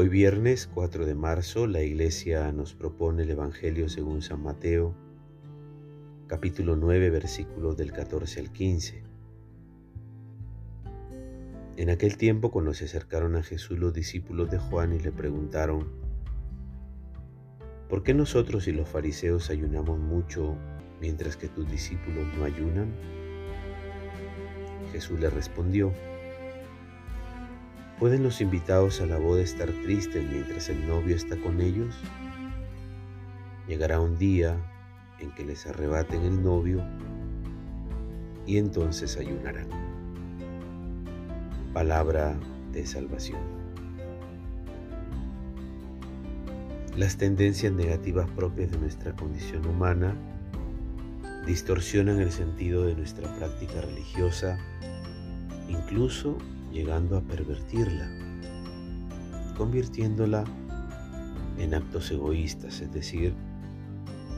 Hoy viernes 4 de marzo la Iglesia nos propone el Evangelio según San Mateo, capítulo 9, versículos del 14 al 15. En aquel tiempo cuando se acercaron a Jesús los discípulos de Juan y le preguntaron, ¿por qué nosotros y los fariseos ayunamos mucho mientras que tus discípulos no ayunan? Jesús le respondió, ¿Pueden los invitados a la boda estar tristes mientras el novio está con ellos? Llegará un día en que les arrebaten el novio y entonces ayunarán. Palabra de salvación. Las tendencias negativas propias de nuestra condición humana distorsionan el sentido de nuestra práctica religiosa, incluso llegando a pervertirla, convirtiéndola en actos egoístas, es decir,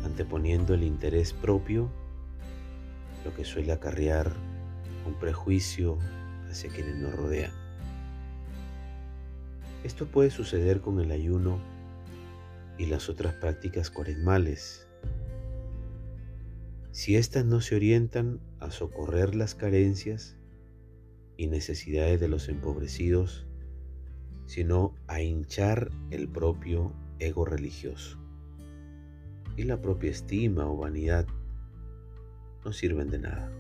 anteponiendo el interés propio, lo que suele acarrear un prejuicio hacia quienes nos rodean. Esto puede suceder con el ayuno y las otras prácticas cuaresmales. Si éstas no se orientan a socorrer las carencias, y necesidades de los empobrecidos, sino a hinchar el propio ego religioso. Y la propia estima o vanidad no sirven de nada.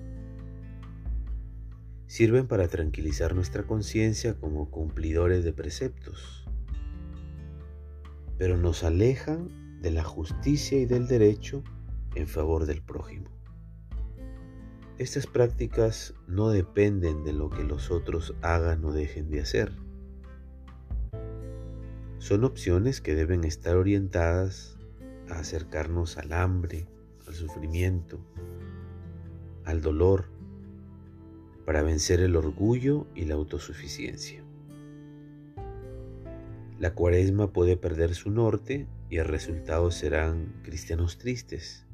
Sirven para tranquilizar nuestra conciencia como cumplidores de preceptos, pero nos alejan de la justicia y del derecho en favor del prójimo. Estas prácticas no dependen de lo que los otros hagan o dejen de hacer. Son opciones que deben estar orientadas a acercarnos al hambre, al sufrimiento, al dolor, para vencer el orgullo y la autosuficiencia. La cuaresma puede perder su norte y el resultado serán cristianos tristes,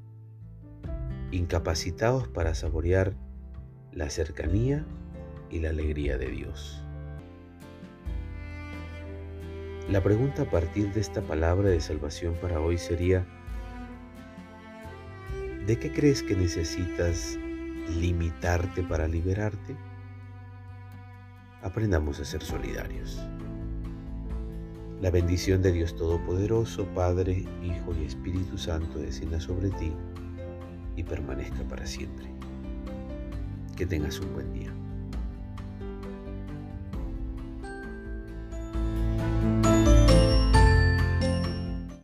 incapacitados para saborear la cercanía y la alegría de Dios. La pregunta a partir de esta palabra de salvación para hoy sería, ¿de qué crees que necesitas limitarte para liberarte? Aprendamos a ser solidarios. La bendición de Dios Todopoderoso, Padre, Hijo y Espíritu Santo descienda sobre ti y permanezca para siempre. Que tengas un buen día.